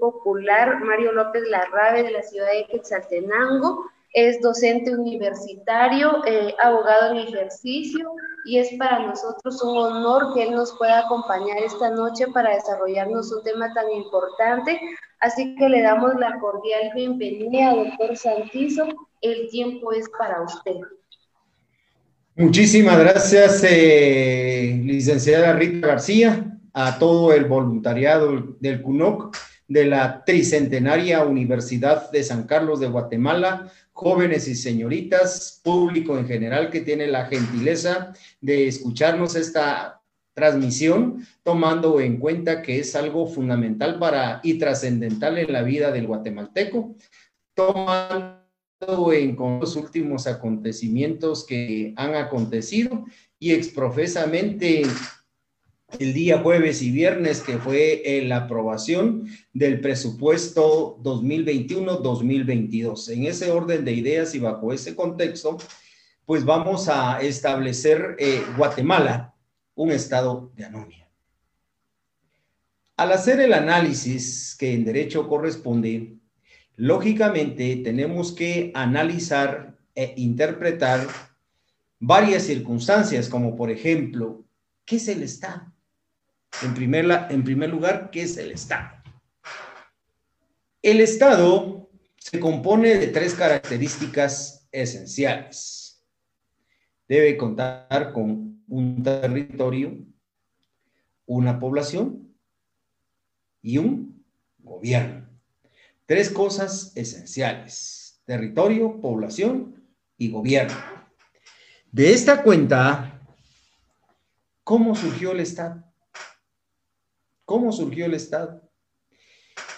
popular Mario López Larrabe de la ciudad de Quetzaltenango. Es docente universitario, eh, abogado en ejercicio y es para nosotros un honor que él nos pueda acompañar esta noche para desarrollarnos un tema tan importante. Así que le damos la cordial bienvenida, doctor Santizo. El tiempo es para usted. Muchísimas gracias, eh, licenciada Rita García, a todo el voluntariado del CUNOC de la Tricentenaria Universidad de San Carlos de Guatemala, jóvenes y señoritas, público en general que tiene la gentileza de escucharnos esta transmisión, tomando en cuenta que es algo fundamental para y trascendental en la vida del guatemalteco, tomando en con los últimos acontecimientos que han acontecido y exprofesamente el día jueves y viernes que fue la aprobación del presupuesto 2021-2022. En ese orden de ideas y bajo ese contexto, pues vamos a establecer eh, Guatemala un estado de anomia. Al hacer el análisis que en derecho corresponde, lógicamente tenemos que analizar e interpretar varias circunstancias, como por ejemplo, ¿qué es el Estado? En primer, en primer lugar, ¿qué es el Estado? El Estado se compone de tres características esenciales. Debe contar con un territorio, una población y un gobierno. Tres cosas esenciales, territorio, población y gobierno. De esta cuenta, ¿cómo surgió el Estado? ¿Cómo surgió el Estado?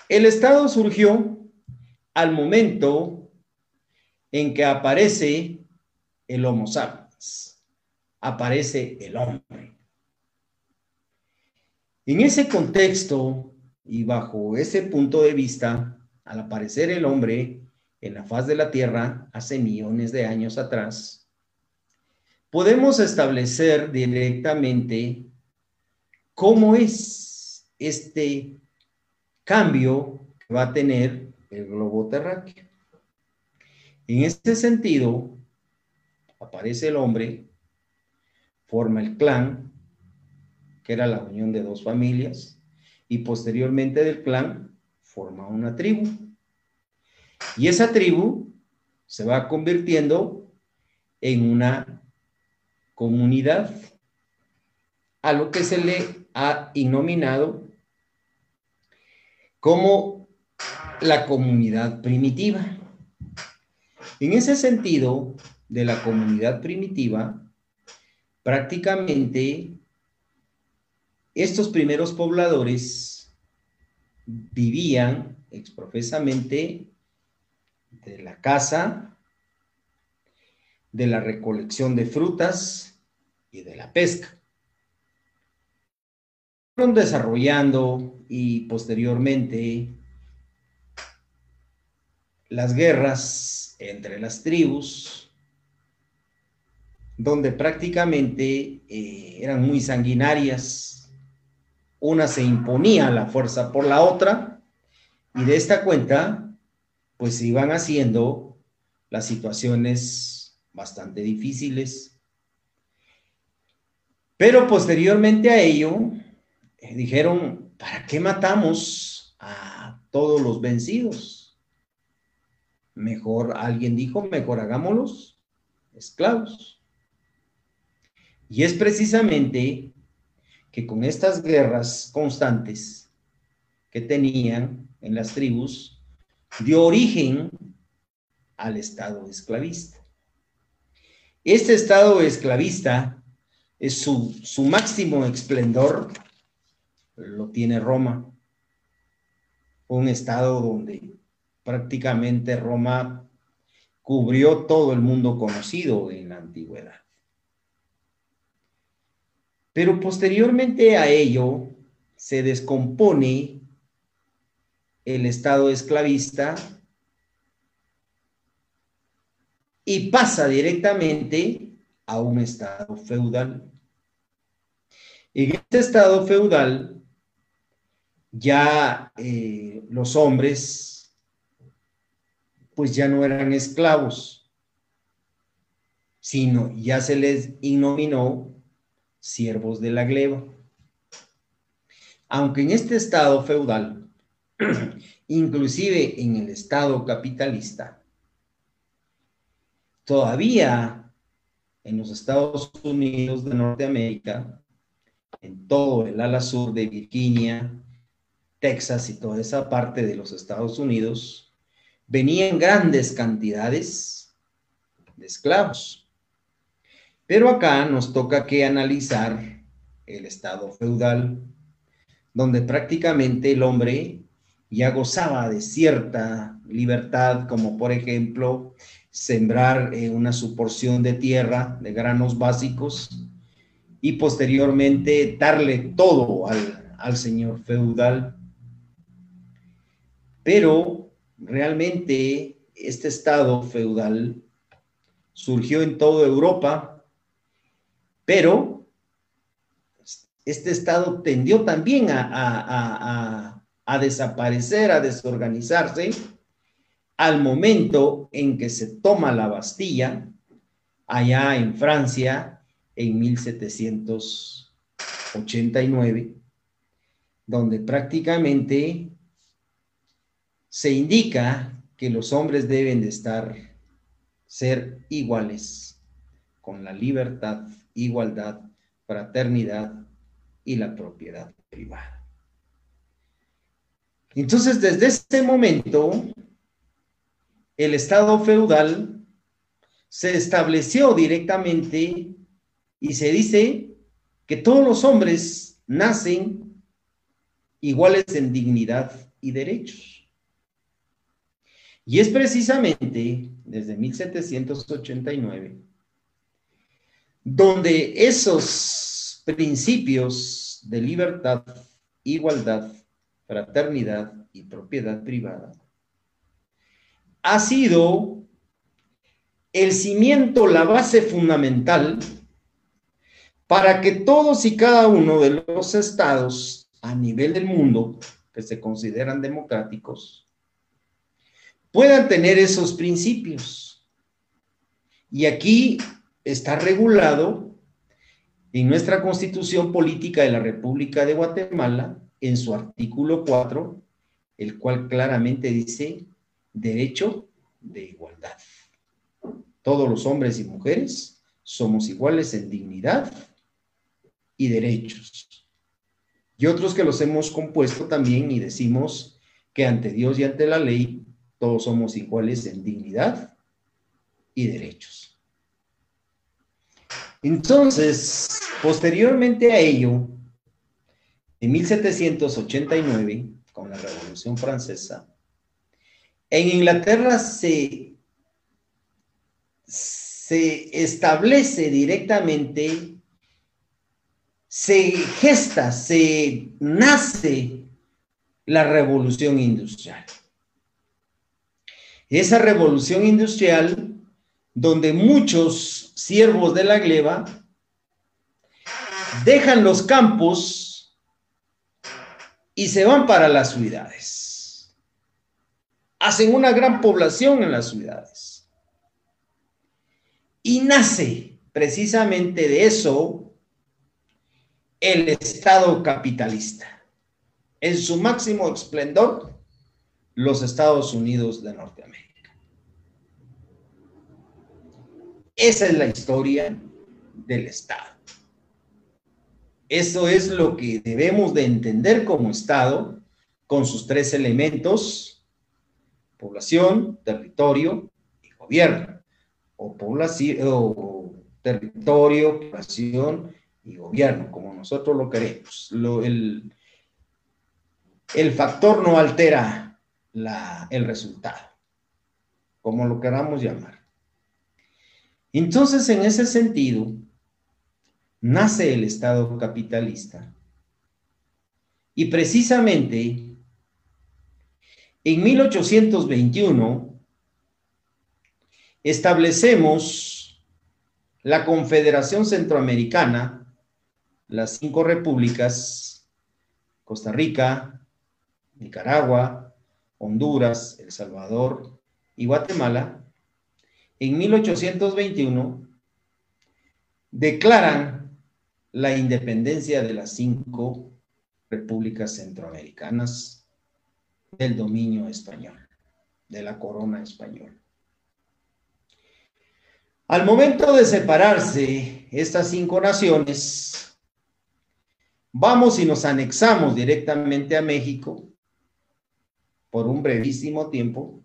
El Estado surgió al momento en que aparece el Homo sapiens, aparece el hombre. En ese contexto y bajo ese punto de vista, al aparecer el hombre en la faz de la Tierra hace millones de años atrás, podemos establecer directamente cómo es este cambio que va a tener el globo terráqueo. En este sentido, aparece el hombre, forma el clan, que era la unión de dos familias, y posteriormente del clan forma una tribu. Y esa tribu se va convirtiendo en una comunidad a lo que se le ha denominado como la comunidad primitiva. En ese sentido, de la comunidad primitiva, prácticamente estos primeros pobladores vivían exprofesamente de la caza, de la recolección de frutas y de la pesca. Fueron desarrollando y posteriormente las guerras entre las tribus, donde prácticamente eh, eran muy sanguinarias, una se imponía la fuerza por la otra y de esta cuenta pues se iban haciendo las situaciones bastante difíciles. Pero posteriormente a ello eh, dijeron, ¿para qué matamos a todos los vencidos? Mejor, alguien dijo, mejor hagámoslos esclavos. Y es precisamente que con estas guerras constantes que tenían en las tribus, dio origen al Estado esclavista. Este Estado esclavista es su, su máximo esplendor, lo tiene Roma, un Estado donde prácticamente Roma cubrió todo el mundo conocido en la antigüedad. Pero posteriormente a ello se descompone el Estado esclavista y pasa directamente a un Estado feudal. En este Estado feudal ya eh, los hombres pues ya no eran esclavos, sino ya se les inominó siervos de la gleba. Aunque en este estado feudal, inclusive en el estado capitalista, todavía en los Estados Unidos de Norteamérica, en todo el ala sur de Virginia, Texas y toda esa parte de los Estados Unidos, venían grandes cantidades de esclavos. Pero acá nos toca que analizar el estado feudal, donde prácticamente el hombre ya gozaba de cierta libertad, como por ejemplo sembrar eh, una suporción de tierra, de granos básicos, y posteriormente darle todo al, al señor feudal. Pero realmente este estado feudal surgió en toda Europa, pero este estado tendió también a, a, desaparecer, a desorganizarse, al momento en que se toma la Bastilla, allá en Francia, en 1789, donde prácticamente se indica que los hombres deben de estar, ser iguales, con la libertad, igualdad, fraternidad y la propiedad privada. Entonces, desde este momento, el Estado feudal se estableció directamente y se dice que todos los hombres nacen iguales en dignidad y derechos. Y es precisamente desde 1789 donde esos principios de libertad, igualdad, fraternidad y propiedad privada ha sido el cimiento, la base fundamental para que todos y cada uno de los estados a nivel del mundo que se consideran democráticos puedan tener esos principios. Y aquí está regulado en nuestra constitución política de la República de Guatemala, en su artículo 4, el cual claramente dice derecho de igualdad. Todos los hombres y mujeres somos iguales en dignidad y derechos. Y otros que los hemos compuesto también y decimos que ante Dios y ante la ley todos somos iguales en dignidad y derechos. Entonces, posteriormente a ello, en 1789, con la Revolución Francesa, en Inglaterra se, se establece directamente, se gesta, se nace la revolución industrial. Esa revolución industrial donde muchos siervos de la gleba dejan los campos y se van para las ciudades hacen una gran población en las ciudades. Y nace precisamente de eso el Estado capitalista. En su máximo esplendor, los Estados Unidos de Norteamérica. Esa es la historia del Estado. Eso es lo que debemos de entender como Estado con sus tres elementos población, territorio y gobierno, o población, o territorio, población y gobierno, como nosotros lo queremos. el, el factor no altera el resultado, como lo queramos llamar. Entonces, en ese sentido, nace el Estado capitalista. Y precisamente en 1821 establecemos la Confederación Centroamericana, las cinco repúblicas, Costa Rica, Nicaragua, Honduras, El Salvador y Guatemala, en 1821 declaran la independencia de las cinco repúblicas centroamericanas del dominio español, de la corona española. Al momento de separarse estas cinco naciones, vamos y nos anexamos directamente a México por un brevísimo tiempo,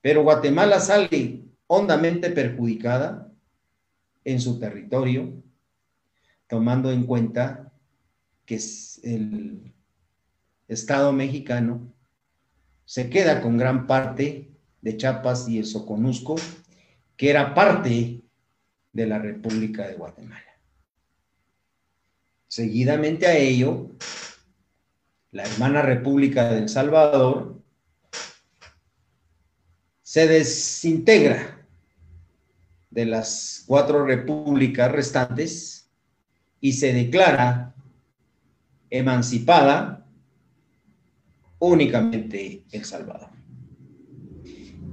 pero Guatemala sale hondamente perjudicada en su territorio, tomando en cuenta que el Estado mexicano se queda con gran parte de Chiapas y el Soconusco, que era parte de la República de Guatemala. Seguidamente a ello, la hermana República del Salvador se desintegra de las cuatro repúblicas restantes y se declara emancipada únicamente El Salvador.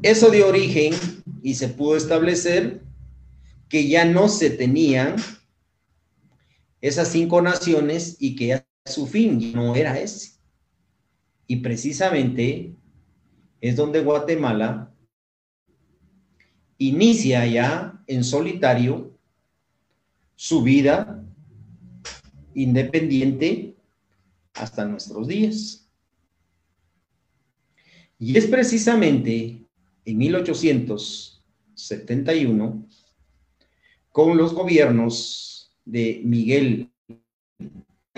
Eso dio origen y se pudo establecer que ya no se tenían esas cinco naciones y que ya su fin no era ese. Y precisamente es donde Guatemala inicia ya en solitario su vida independiente hasta nuestros días. Y es precisamente en 1871 con los gobiernos de Miguel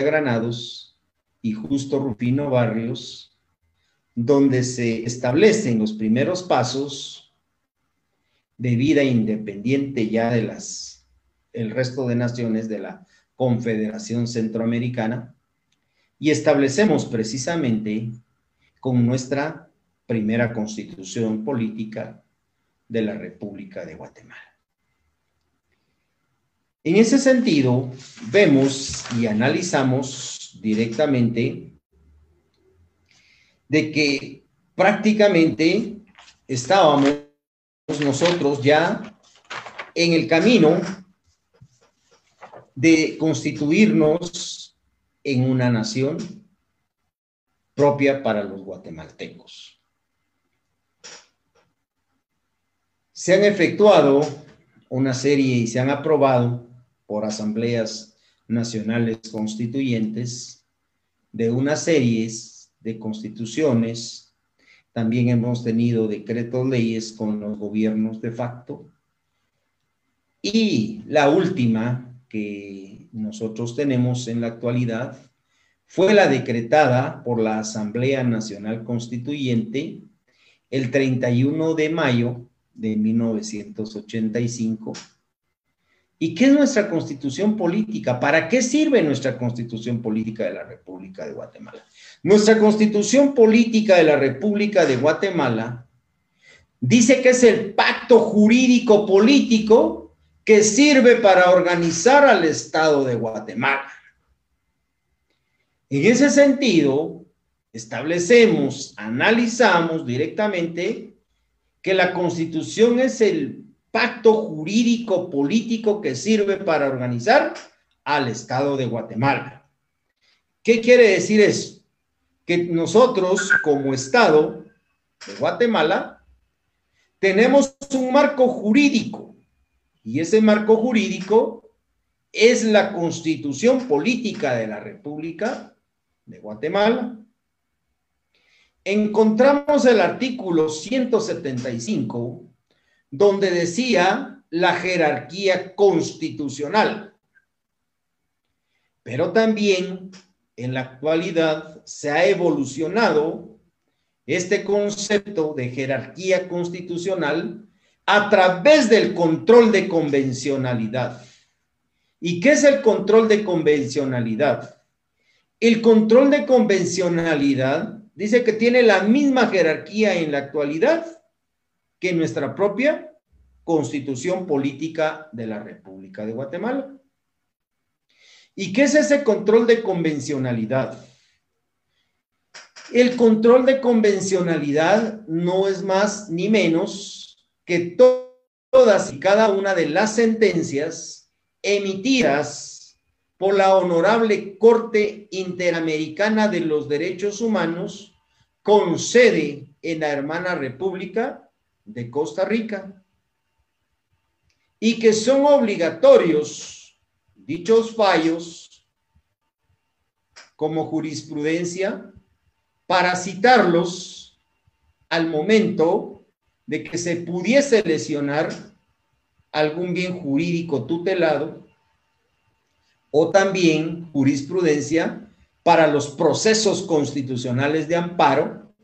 Granados y Justo Rufino Barrios, donde se establecen los primeros pasos de vida independiente ya de las el resto de naciones de la Confederación Centroamericana y establecemos precisamente con nuestra primera constitución política de la República de Guatemala. En ese sentido, vemos y analizamos directamente de que prácticamente estábamos nosotros ya en el camino de constituirnos en una nación propia para los guatemaltecos. Se han efectuado una serie y se han aprobado por asambleas nacionales constituyentes de unas series de constituciones. También hemos tenido decretos leyes con los gobiernos de facto. Y la última que nosotros tenemos en la actualidad fue la decretada por la Asamblea Nacional Constituyente el 31 de mayo de 1985 ¿Y qué es nuestra constitución política? ¿Para qué sirve nuestra constitución política de la República de Guatemala? Nuestra constitución política de la República de Guatemala dice que es el pacto jurídico político que sirve para organizar al Estado de Guatemala. En ese sentido, establecemos, analizamos directamente que la constitución es el pacto jurídico político que sirve para organizar al Estado de Guatemala. ¿Qué quiere decir eso? Que nosotros como Estado de Guatemala tenemos un marco jurídico y ese marco jurídico es la constitución política de la República de Guatemala. Encontramos el artículo 175 donde decía la jerarquía constitucional. Pero también en la actualidad se ha evolucionado este concepto de jerarquía constitucional a través del control de convencionalidad. ¿Y qué es el control de convencionalidad? El control de convencionalidad dice que tiene la misma jerarquía en la actualidad que nuestra propia constitución política de la República de Guatemala. ¿Y qué es ese control de convencionalidad? El control de convencionalidad no es más ni menos que todas y cada una de las sentencias emitidas por la Honorable Corte Interamericana de los Derechos Humanos con sede en la hermana República de Costa Rica y que son obligatorios dichos fallos como jurisprudencia para citarlos al momento de que se pudiese lesionar algún bien jurídico tutelado o también jurisprudencia para los procesos constitucionales de amparo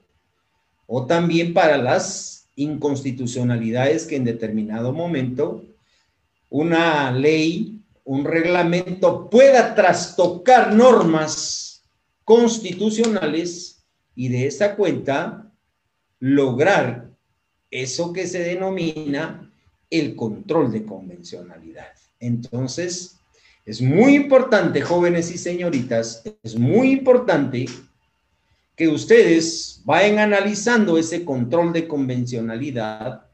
o también para las inconstitucionalidades que en determinado momento una ley, un reglamento pueda trastocar normas constitucionales y de esta cuenta lograr eso que se denomina el control de convencionalidad. Entonces, es muy importante, jóvenes y señoritas, es muy importante que ustedes vayan analizando ese control de convencionalidad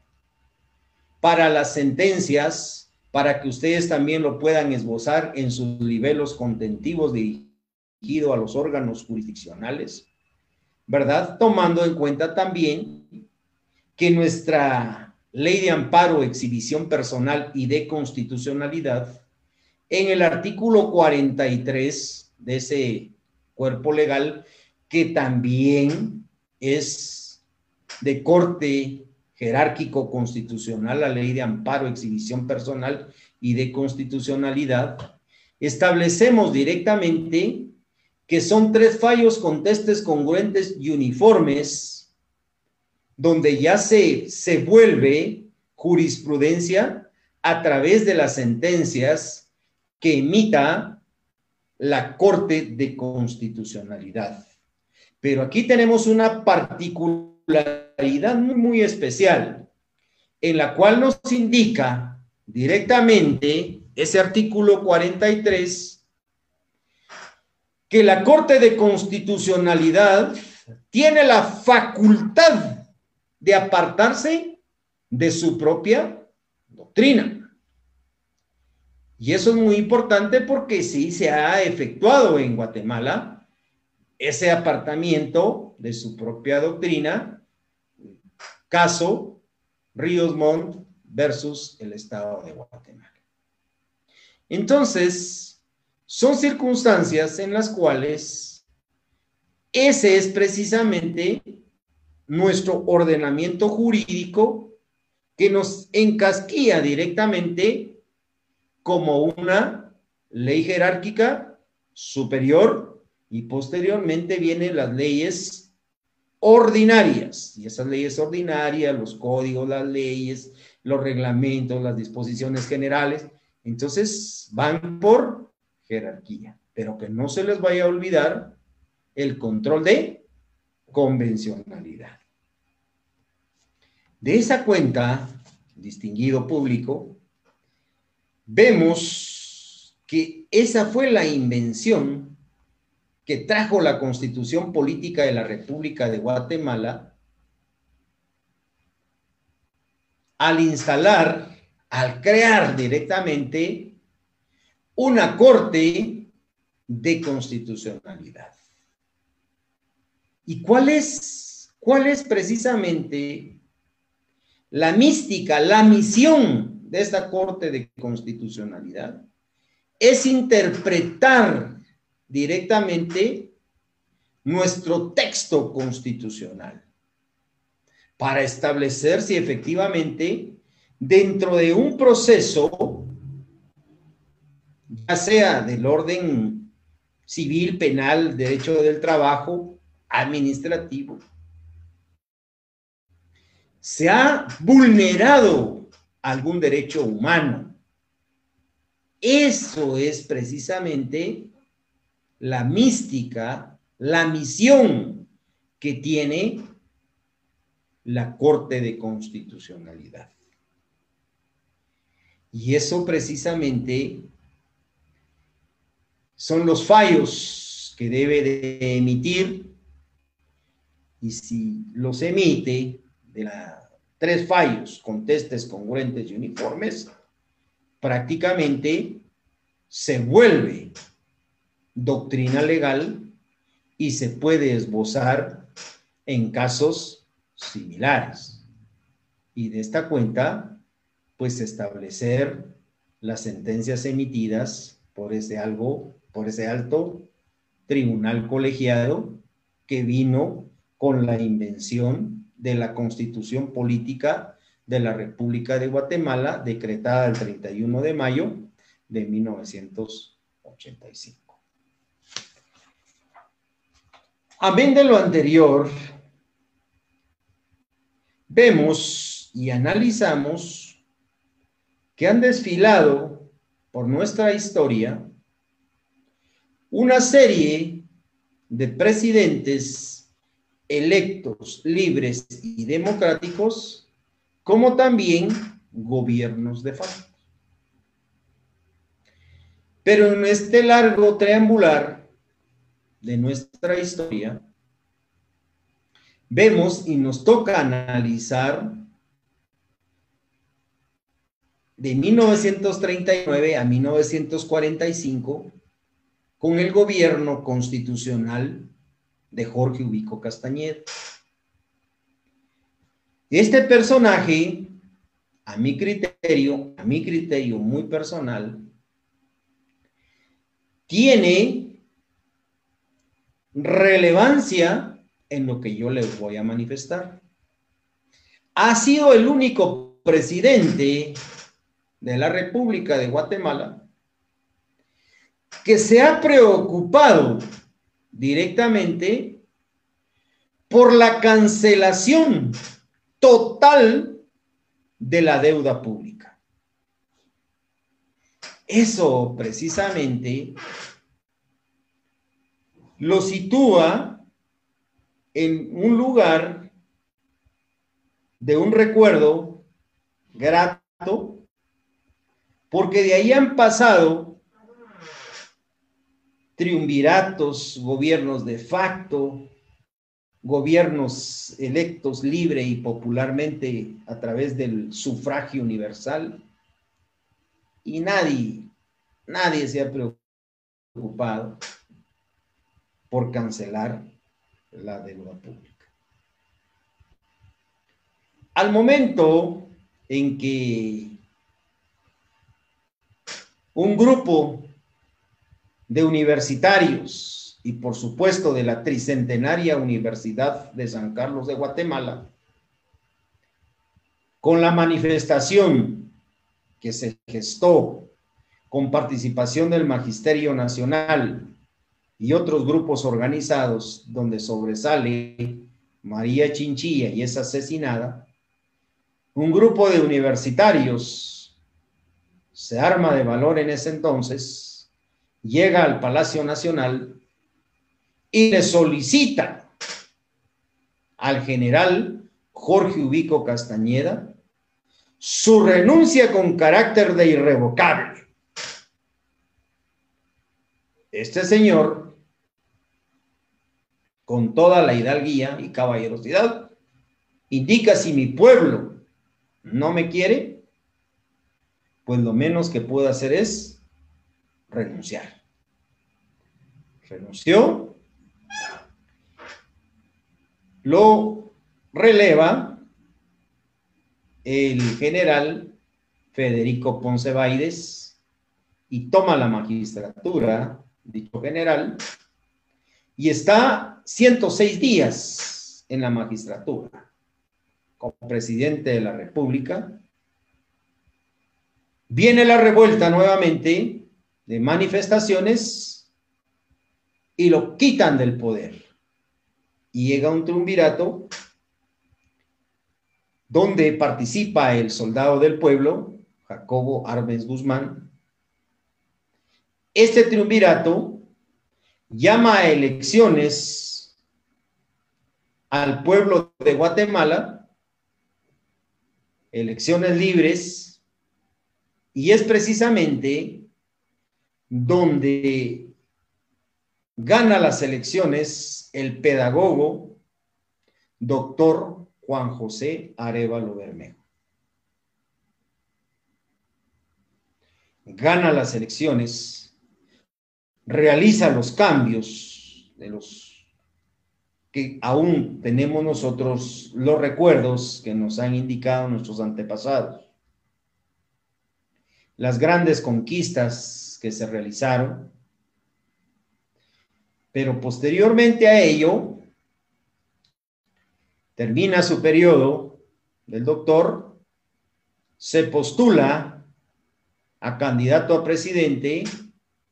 para las sentencias, para que ustedes también lo puedan esbozar en sus niveles contentivos dirigidos a los órganos jurisdiccionales, ¿verdad? Tomando en cuenta también que nuestra ley de amparo, exhibición personal y de constitucionalidad en el artículo 43 de ese cuerpo legal, que también es de corte jerárquico constitucional, la ley de amparo, exhibición personal y de constitucionalidad, establecemos directamente que son tres fallos contestes congruentes y uniformes, donde ya se, se vuelve jurisprudencia a través de las sentencias que emita la Corte de Constitucionalidad. Pero aquí tenemos una particularidad muy, especial, en la cual nos indica directamente ese artículo 43 que la Corte de Constitucionalidad tiene la facultad de apartarse de su propia doctrina. Y eso es muy importante porque sí se ha efectuado en Guatemala ese apartamiento de su propia doctrina, caso Ríos Montt versus el Estado de Guatemala. Entonces, son circunstancias en las cuales ese es precisamente nuestro ordenamiento jurídico que nos encasquilla directamente como una ley jerárquica superior y posteriormente vienen las leyes ordinarias. Y esas leyes ordinarias, los códigos, las leyes, los reglamentos, las disposiciones generales, entonces van por jerarquía. Pero que no se les vaya a olvidar el control de convencionalidad. De esa cuenta, distinguido público, vemos que esa fue la invención que trajo la constitución política de la República de Guatemala al instalar, al crear directamente una corte de constitucionalidad. ¿Y cuál es, cuál es precisamente la mística, la misión de esta Corte de Constitucionalidad es interpretar directamente nuestro texto constitucional para establecer si efectivamente dentro de un proceso, ya sea del orden civil, penal, derecho del trabajo, administrativo, se ha vulnerado algún derecho humano. Eso es precisamente la mística, la misión que tiene la Corte de Constitucionalidad. Y eso precisamente son los fallos que debe de emitir y si los emite de la, tres fallos, contestes, congruentes y uniformes, prácticamente se vuelve doctrina legal y se puede esbozar en casos similares. Y de esta cuenta, pues establecer las sentencias emitidas por ese algo, por ese alto tribunal colegiado que vino con la invención de la constitución política de la República de Guatemala, decretada el 31 de mayo de 1985. Amén de lo anterior, vemos y analizamos que han desfilado por nuestra historia una serie de presidentes electos, libres y democráticos, como también gobiernos de facto. Pero en este largo triangular de nuestra historia, vemos y nos toca analizar de 1939 a 1945 con el gobierno constitucional de Jorge Ubico Castañeda. Este personaje, a mi criterio, a mi criterio muy personal, tiene relevancia en lo que yo les voy a manifestar. Ha sido el único presidente de la República de Guatemala que se ha preocupado directamente por la cancelación total de la deuda pública. Eso precisamente lo sitúa en un lugar de un recuerdo grato, porque de ahí han pasado triunviratos, gobiernos de facto, gobiernos electos libre y popularmente a través del sufragio universal, y nadie, nadie se ha preocupado por cancelar la deuda pública. Al momento en que un grupo de universitarios y por supuesto de la tricentenaria Universidad de San Carlos de Guatemala, con la manifestación que se gestó con participación del Magisterio Nacional y otros grupos organizados donde sobresale María Chinchilla y es asesinada, un grupo de universitarios se arma de valor en ese entonces, llega al Palacio Nacional y le solicita al general Jorge Ubico Castañeda su renuncia con carácter de irrevocable. Este señor con toda la hidalguía y caballerosidad, indica si mi pueblo no me quiere, pues lo menos que puedo hacer es renunciar. Renunció, lo releva el general Federico Ponce Baides y toma la magistratura, dicho general, y está 106 días en la magistratura como presidente de la República. Viene la revuelta nuevamente de manifestaciones y lo quitan del poder. Y llega un triunvirato donde participa el soldado del pueblo, Jacobo Arbenz Guzmán. Este triunvirato llama a elecciones al pueblo de Guatemala, elecciones libres, y es precisamente donde gana las elecciones el pedagogo doctor Juan José Arevalo Bermejo. Gana las elecciones, realiza los cambios de los que aún tenemos nosotros los recuerdos que nos han indicado nuestros antepasados. Las grandes conquistas que se realizaron, pero posteriormente a ello, termina su periodo del doctor, se postula a candidato a presidente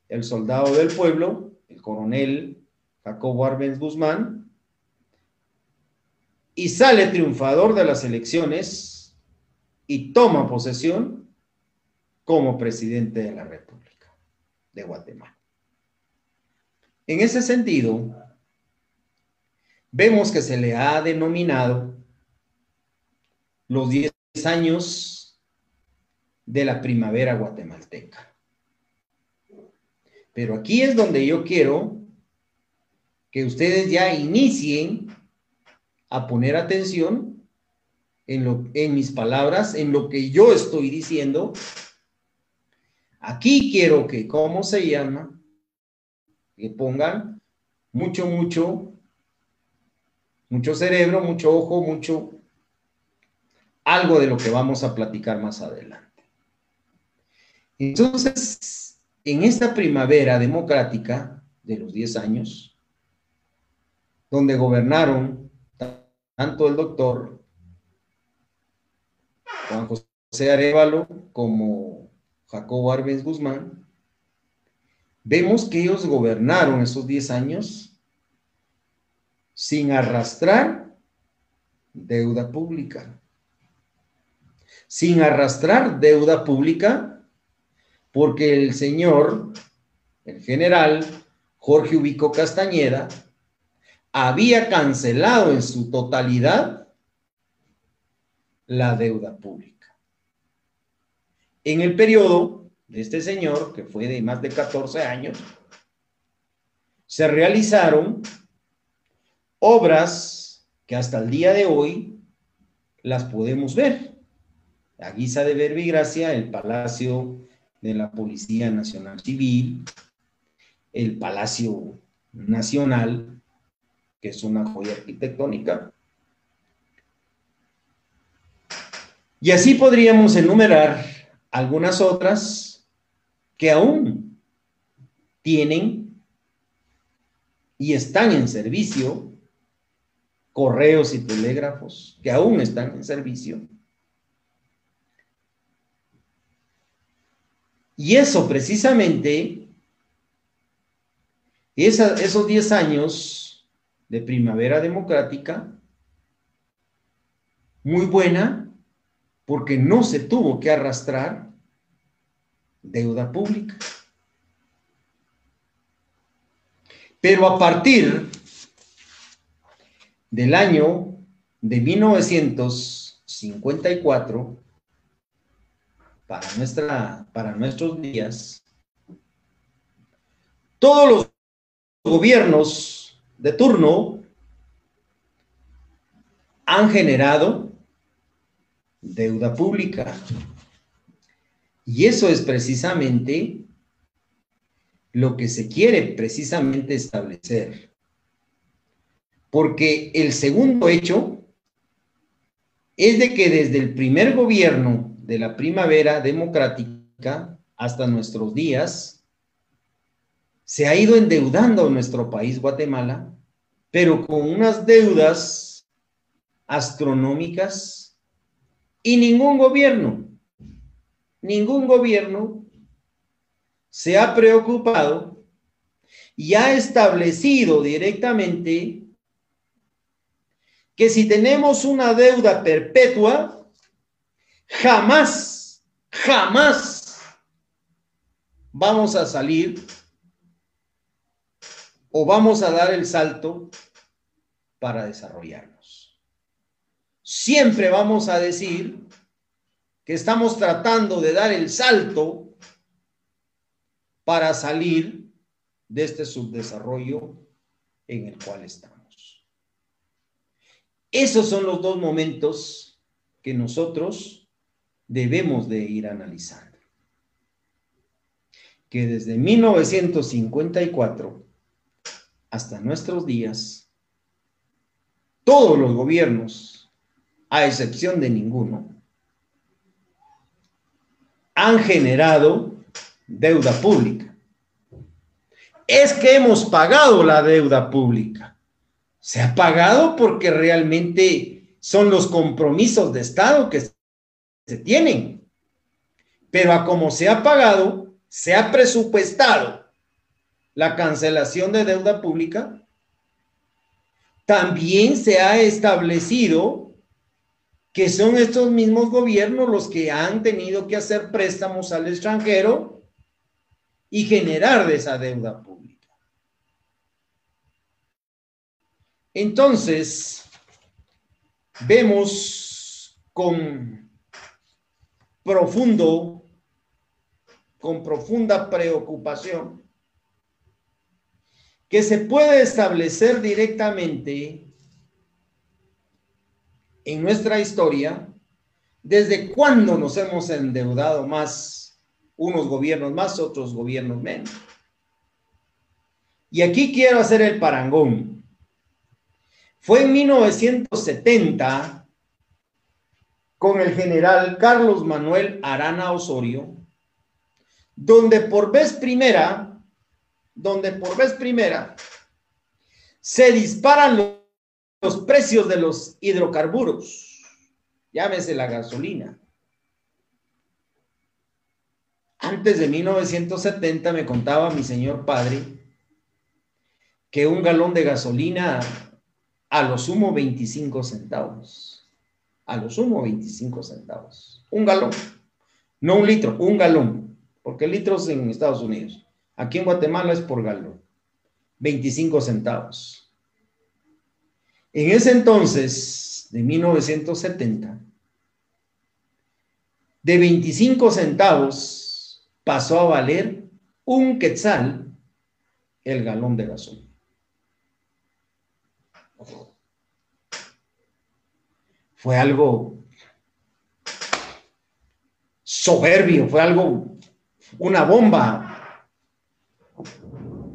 el soldado del pueblo, el coronel Jacobo Arbenz Guzmán, y sale triunfador de las elecciones y toma posesión como presidente de la República de Guatemala. En ese sentido, vemos que se le ha denominado los 10 años de la primavera guatemalteca. Pero aquí es donde yo quiero que ustedes ya inicien a poner atención en, lo, en mis palabras, en lo que yo estoy diciendo. Aquí quiero que, ¿cómo se llama? Que pongan mucho, mucho, mucho cerebro, mucho ojo, mucho, algo de lo que vamos a platicar más adelante. Entonces, en esta primavera democrática de los 10 años, donde gobernaron tanto el doctor Juan José Arevalo como Jacobo Arbenz Guzmán, vemos que ellos gobernaron esos 10 años sin arrastrar deuda pública. Sin arrastrar deuda pública, porque el señor, el general Jorge Ubico Castañeda, había cancelado en su totalidad la deuda pública. En el periodo de este señor, que fue de más de 14 años, se realizaron obras que hasta el día de hoy las podemos ver. A guisa de verbigracia, el Palacio de la Policía Nacional Civil, el Palacio Nacional, que es una joya arquitectónica. Y así podríamos enumerar algunas otras que aún tienen y están en servicio, correos y telégrafos que aún están en servicio. Y eso precisamente, esos 10 años de primavera democrática, muy buena, porque no se tuvo que arrastrar deuda pública. Pero a partir del año de 1954, para, nuestra, para nuestros días, todos los gobiernos de turno han generado deuda pública. Y eso es precisamente lo que se quiere precisamente establecer. Porque el segundo hecho es de que desde el primer gobierno de la primavera democrática hasta nuestros días, se ha ido endeudando nuestro país, Guatemala, pero con unas deudas astronómicas y ningún gobierno, ningún gobierno se ha preocupado y ha establecido directamente que si tenemos una deuda perpetua, jamás, jamás vamos a salir o vamos a dar el salto para desarrollarnos. Siempre vamos a decir que estamos tratando de dar el salto para salir de este subdesarrollo en el cual estamos. Esos son los dos momentos que nosotros debemos de ir analizando. Que desde 1954 hasta nuestros días, todos los gobiernos, a excepción de ninguno, han generado deuda pública. Es que hemos pagado la deuda pública. Se ha pagado porque realmente son los compromisos de Estado que se tienen. Pero a como se ha pagado, se ha presupuestado la cancelación de deuda pública, también se ha establecido que son estos mismos gobiernos los que han tenido que hacer préstamos al extranjero y generar de esa deuda pública. Entonces, vemos con profundo, con profunda preocupación, que se puede establecer directamente en nuestra historia desde cuándo nos hemos endeudado más, unos gobiernos más, otros gobiernos menos. Y aquí quiero hacer el parangón. Fue en 1970 con el general Carlos Manuel Arana Osorio, donde por vez primera donde por vez primera se disparan los, precios de los hidrocarburos, llámese la gasolina. Antes de 1970 me contaba mi señor padre que un galón de gasolina a lo sumo 25 centavos. A lo sumo 25 centavos. Un galón. No un litro, un galón. Porque litros en Estados Unidos. Aquí en Guatemala es por galón, 25 centavos. En ese entonces, de 1970, de 25 centavos pasó a valer un quetzal el galón de gasolina. Fue algo soberbio, fue algo, una bomba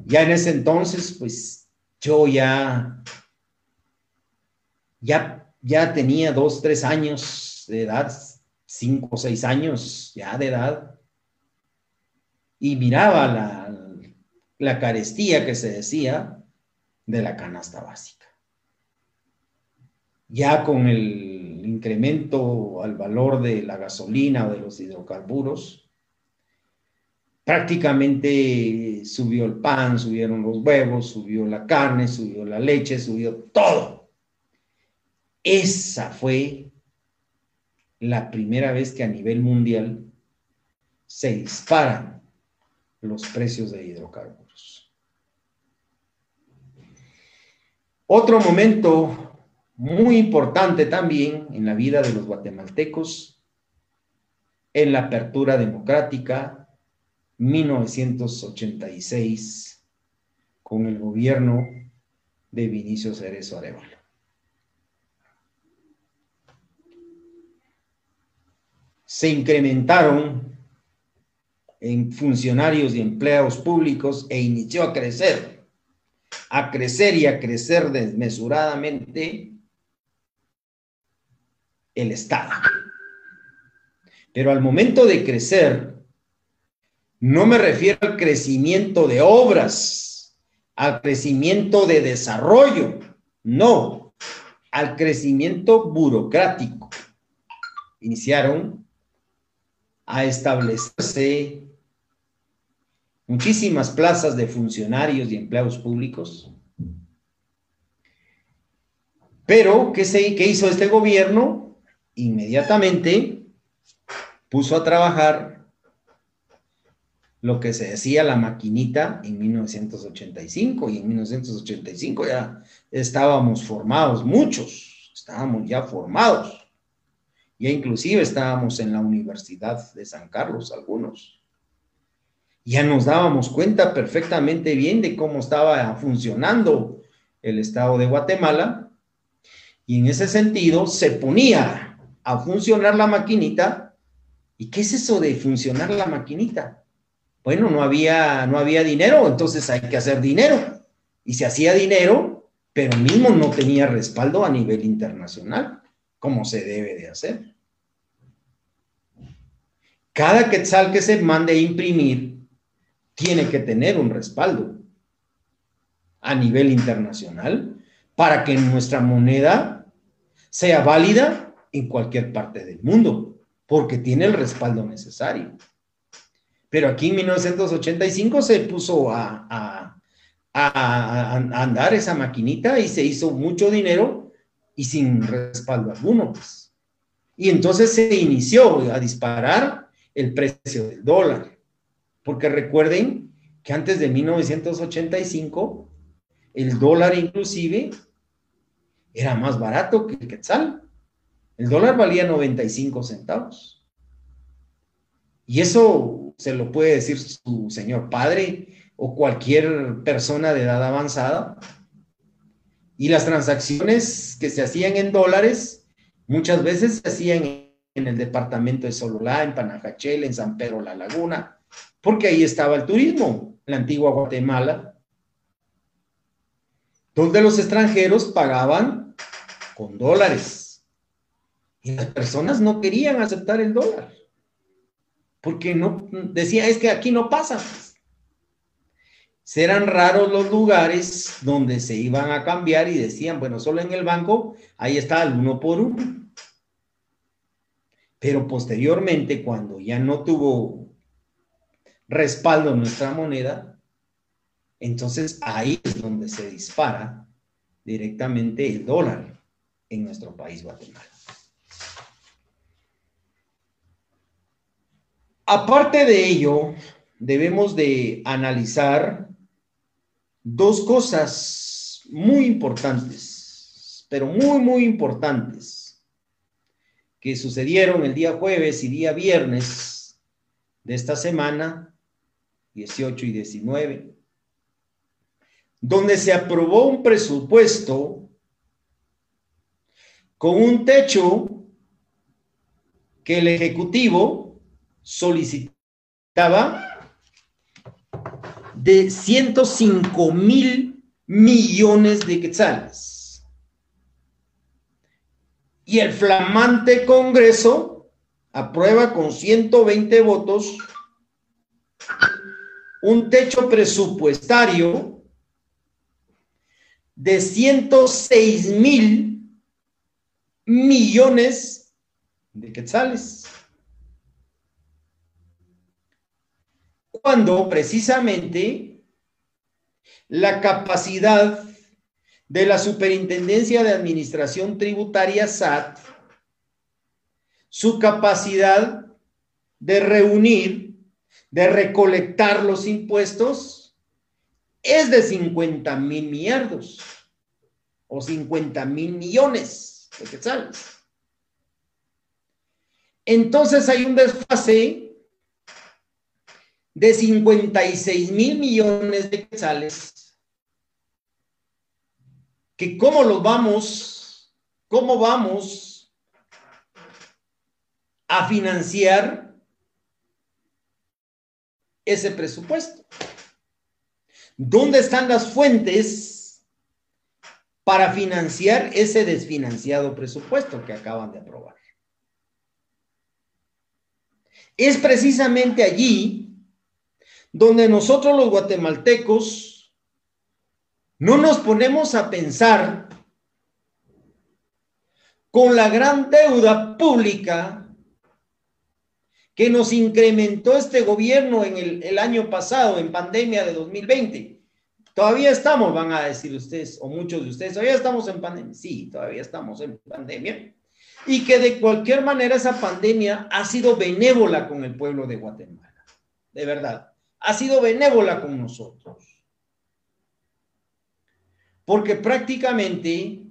ya en ese entonces, pues yo ya, ya, ya tenía dos, tres años de edad, cinco o seis años ya de edad, y miraba la, la carestía que se decía de la canasta básica. Ya con incremento al valor de la gasolina o de los hidrocarburos, prácticamente subió el pan, subieron los huevos, subió la carne, subió la leche, subió todo. Esa fue la primera vez que a nivel mundial se disparan los precios de hidrocarburos. Otro momento muy importante también en la vida de los guatemaltecos, en la apertura democrática 1986 con el gobierno de Vinicio Cerezo Arevalo. Se incrementaron en funcionarios y empleados públicos e inició a crecer, a crecer y a crecer desmesuradamente el Estado. Pero al momento de crecer, no me refiero al crecimiento de obras, al crecimiento de desarrollo, no, al crecimiento burocrático. Iniciaron a establecerse muchísimas plazas de funcionarios y empleados públicos. Pero, ¿qué, se, ¿qué hizo este gobierno? Inmediatamente puso a trabajar lo que se decía la maquinita en 1985 y en 1985 ya estábamos formados, muchos estábamos ya formados, ya inclusive estábamos en la Universidad de San Carlos, algunos. Ya nos dábamos cuenta perfectamente bien de cómo estaba funcionando el Estado de Guatemala Y en ese sentido se ponía a funcionar la maquinita. ¿Y qué es eso de funcionar la maquinita? Bueno, no había, no había dinero, entonces hay que hacer dinero. Y se hacía dinero, pero mismo no tenía respaldo a nivel internacional, como se debe de hacer. Cada quetzal que se mande a imprimir tiene que tener un respaldo a nivel internacional para que nuestra moneda sea válida en cualquier parte del mundo, porque tiene el respaldo necesario. Pero aquí en 1985 se puso a, a, andar esa maquinita y se hizo mucho dinero y sin respaldo alguno. Pues. Y entonces se inició a disparar el precio del dólar. Porque recuerden que antes de 1985 el dólar inclusive era más barato que el quetzal. El dólar valía 95 centavos. Y eso se lo puede decir su señor padre o cualquier persona de edad avanzada. Y las transacciones que se hacían en dólares muchas veces se hacían en el departamento de Sololá, en Panajachel, en San Pedro La Laguna, porque ahí estaba el turismo, en la antigua Guatemala, donde los extranjeros pagaban con dólares. Y las personas no querían aceptar el dólar, porque no decía, es que aquí no pasa. Serán raros los lugares donde se iban a cambiar y decían, bueno, solo en el banco, ahí está el uno por uno. Pero posteriormente, cuando ya no tuvo respaldo nuestra moneda, entonces ahí es donde se dispara directamente el dólar en nuestro país Guatemala. Aparte de ello, debemos de analizar dos cosas muy importantes, pero muy, muy importantes, que sucedieron el día jueves y día viernes de esta semana, 18 y 19 donde se aprobó un presupuesto con un techo que el Ejecutivo solicitaba de 105 mil millones de quetzales. Y el flamante Congreso aprueba con 120 votos un techo presupuestario de 106 mil millones de quetzales. Cuando precisamente la capacidad de la Superintendencia de Administración Tributaria SAT, su capacidad de reunir, de recolectar los impuestos, es de 50 mil millardos o 50 mil millones de quetzales. Entonces hay un desfase de 56 mil millones de quetzales que cómo los vamos, cómo vamos a financiar ese presupuesto. ¿Dónde están las fuentes para financiar ese desfinanciado presupuesto que acaban de aprobar? Es precisamente allí donde nosotros los guatemaltecos no nos ponemos a pensar con la gran deuda pública que nos incrementó este gobierno en el, año pasado, en pandemia de 2020. Todavía estamos, van a decir ustedes, o muchos de ustedes, todavía estamos en pandemia. Sí, todavía estamos en pandemia. Y que de cualquier manera esa pandemia ha sido benévola con el pueblo de Guatemala. De verdad, ha sido benévola con nosotros. Porque prácticamente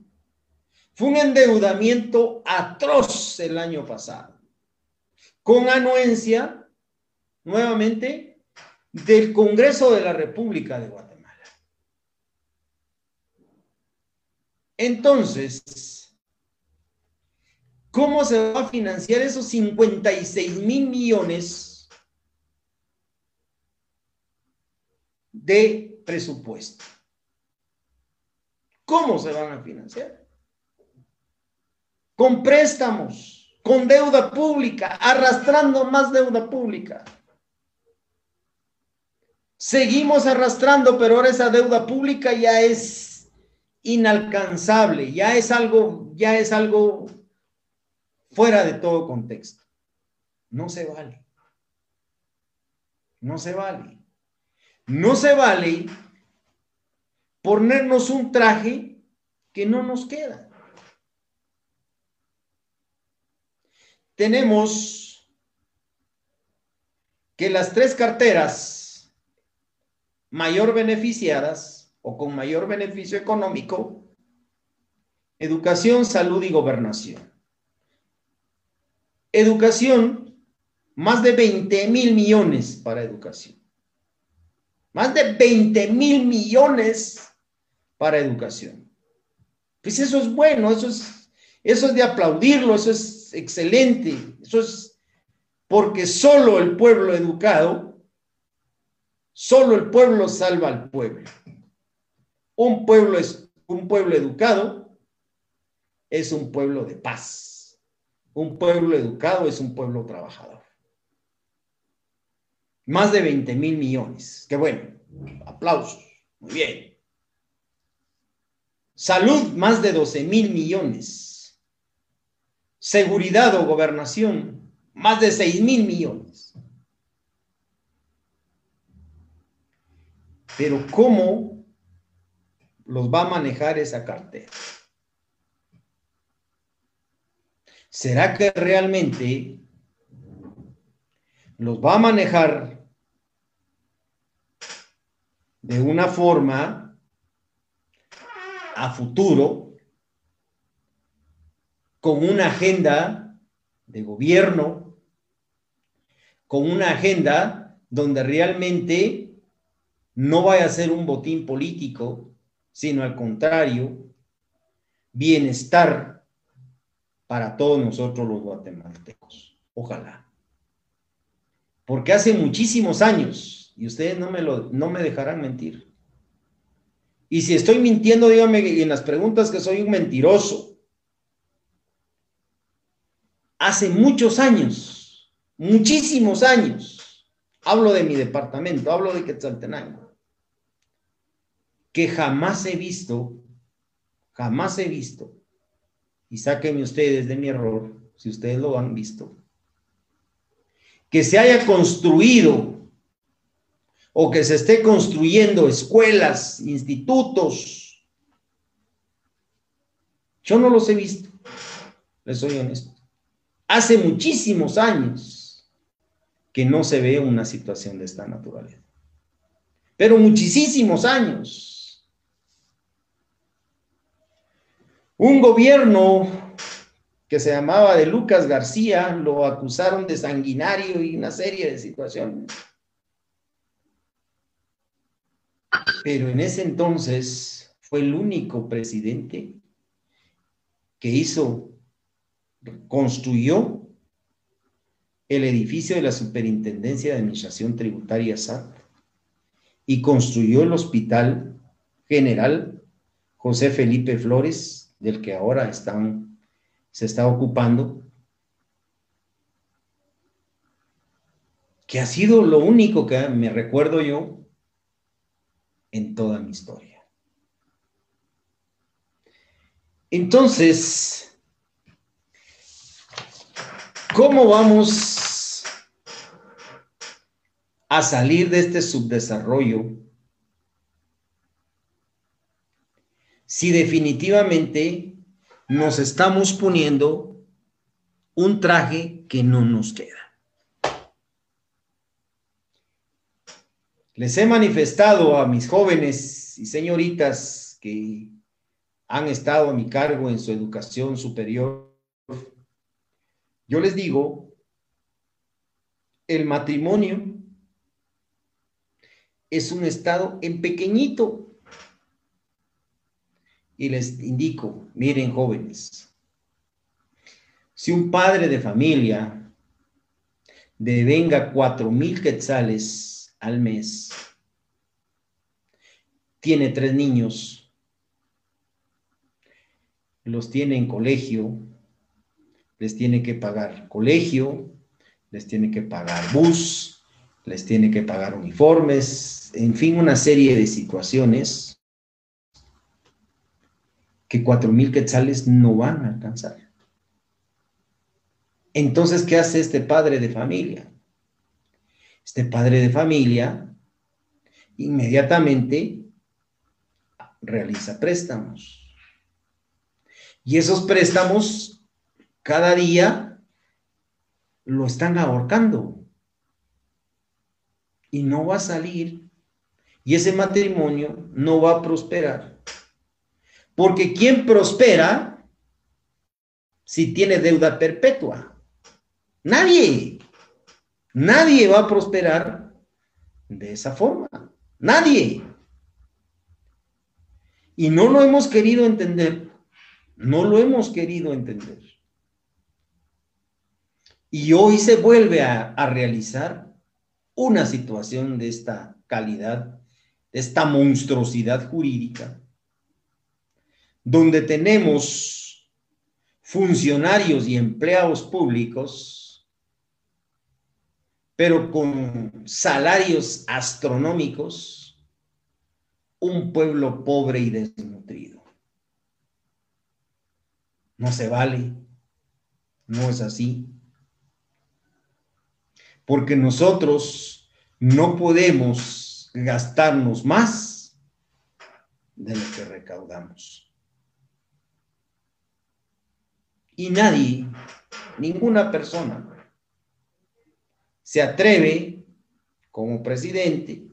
fue un endeudamiento atroz el año pasado con anuencia, nuevamente, del Congreso de la República de Guatemala. Entonces, ¿Cómo se va a financiar esos 56 mil millones de presupuesto? ¿Cómo se van a financiar? Con préstamos, con deuda pública, arrastrando más deuda pública. Seguimos arrastrando, pero ahora esa deuda pública ya es inalcanzable, ya es algo, ya es algo fuera de todo contexto. No se vale. No se vale. No se vale ponernos un traje que no nos queda. Tenemos que las tres carteras mayor beneficiadas o con mayor beneficio económico, educación, salud y gobernación. Educación, más de 20 mil millones para educación. Más de 20 mil millones para educación. Pues eso es bueno, eso es, eso es de aplaudirlo, eso es excelente, eso es porque solo el pueblo educado, solo el pueblo salva al pueblo. Un pueblo es un pueblo educado, es un pueblo de paz. Un pueblo educado es un pueblo trabajador. Más de 20 mil millones. Qué bueno. Aplausos. Muy bien. Salud, más de 12 mil millones. Seguridad o gobernación, más de 6 mil millones. Pero ¿cómo los va a manejar esa cartera? ¿Será que realmente los va a manejar de una forma a futuro con una agenda de gobierno, con una agenda donde realmente no vaya a ser un botín político, sino al contrario, bienestar para todos nosotros los guatemaltecos. Ojalá. Porque hace muchísimos años, y ustedes no me, lo, no me dejarán mentir, y si estoy mintiendo, dígame en las preguntas que soy un mentiroso. Hace muchos años, muchísimos años, hablo de mi departamento, hablo de Quetzaltenango, que jamás he visto, jamás he visto, y sáquenme ustedes de mi error, si ustedes lo han visto, que se haya construido o que se esté construyendo escuelas, institutos. Yo no los he visto, les soy honesto. Hace muchísimos años que no se ve una situación de esta naturaleza. Pero muchísimos años. Un gobierno que se llamaba de Lucas García lo acusaron de sanguinario y una serie de situaciones. Pero en ese entonces fue el único presidente que hizo, construyó el edificio de la Superintendencia de Administración Tributaria SAT y construyó el Hospital General José Felipe Flores, del que ahora están, se está ocupando, que ha sido lo único que me recuerdo yo en toda mi historia. Entonces, ¿cómo vamos a salir de este subdesarrollo si definitivamente nos estamos poniendo un traje que no nos queda? Les he manifestado a mis jóvenes y señoritas que han estado a mi cargo en su educación superior. Yo les digo, el matrimonio es un estado en pequeñito. Y les indico, miren jóvenes, Si un padre de familia devenga cuatro mil quetzales al mes, tiene tres niños, los tiene en colegio, les tiene que pagar colegio, les tiene que pagar bus, les tiene que pagar uniformes, en fin, una serie de situaciones que cuatro mil quetzales no van a alcanzar. Entonces, ¿qué hace este padre de familia? Este padre de familia inmediatamente realiza préstamos. Y esos préstamos cada día lo están ahorcando. Y no va a salir. Y ese matrimonio no va a prosperar. Porque ¿quién prospera si tiene deuda perpetua? Nadie. Nadie va a prosperar de esa forma. Nadie. Y no lo hemos querido entender. No lo hemos querido entender. Y hoy se vuelve a, realizar una situación de esta calidad, de esta monstruosidad jurídica, donde tenemos funcionarios y empleados públicos, pero con salarios astronómicos, un pueblo pobre y desnutrido. No se vale, no es así porque nosotros no podemos gastarnos más de lo que recaudamos. Y nadie, ninguna persona, se atreve como presidente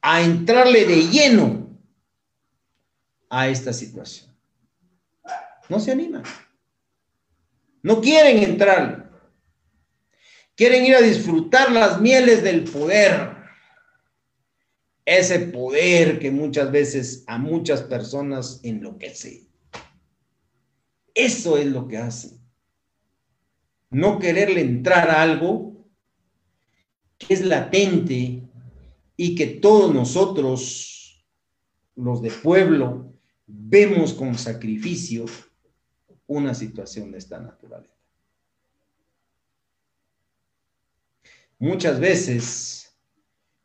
a entrarle de lleno a esta situación. No se animan. No quieren entrarle. Quieren ir a disfrutar las mieles del poder. Ese poder que muchas veces a muchas personas enloquece. Eso es lo que hace. No quererle entrar a algo que es latente y que todos nosotros, los de pueblo, vemos con sacrificio una situación de esta naturaleza. Muchas veces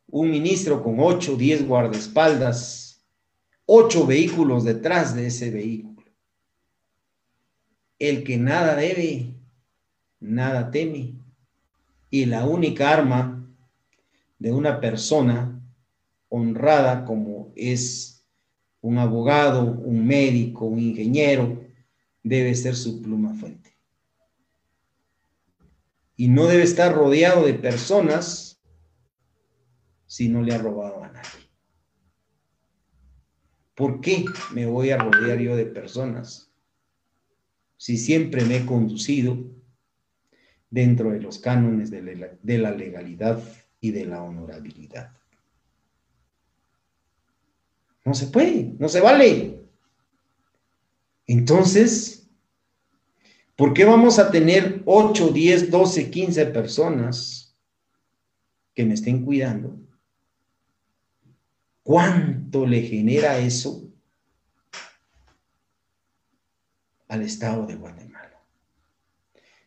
un ministro con ocho, diez guardaespaldas, ocho vehículos detrás de ese vehículo. El que nada debe, nada teme. Y la única arma de una persona honrada como es un abogado, un médico, un ingeniero, debe ser su pluma fuente y no debe estar rodeado de personas si no le ha robado a nadie. ¿Por qué me voy a rodear yo de personas si siempre me he conducido dentro de los cánones de la, legalidad y de la honorabilidad? No se puede, no se vale. Entonces, ¿Por qué vamos a tener 8, 10, 12, 15 personas que me estén cuidando? ¿Cuánto le genera eso al Estado de Guatemala?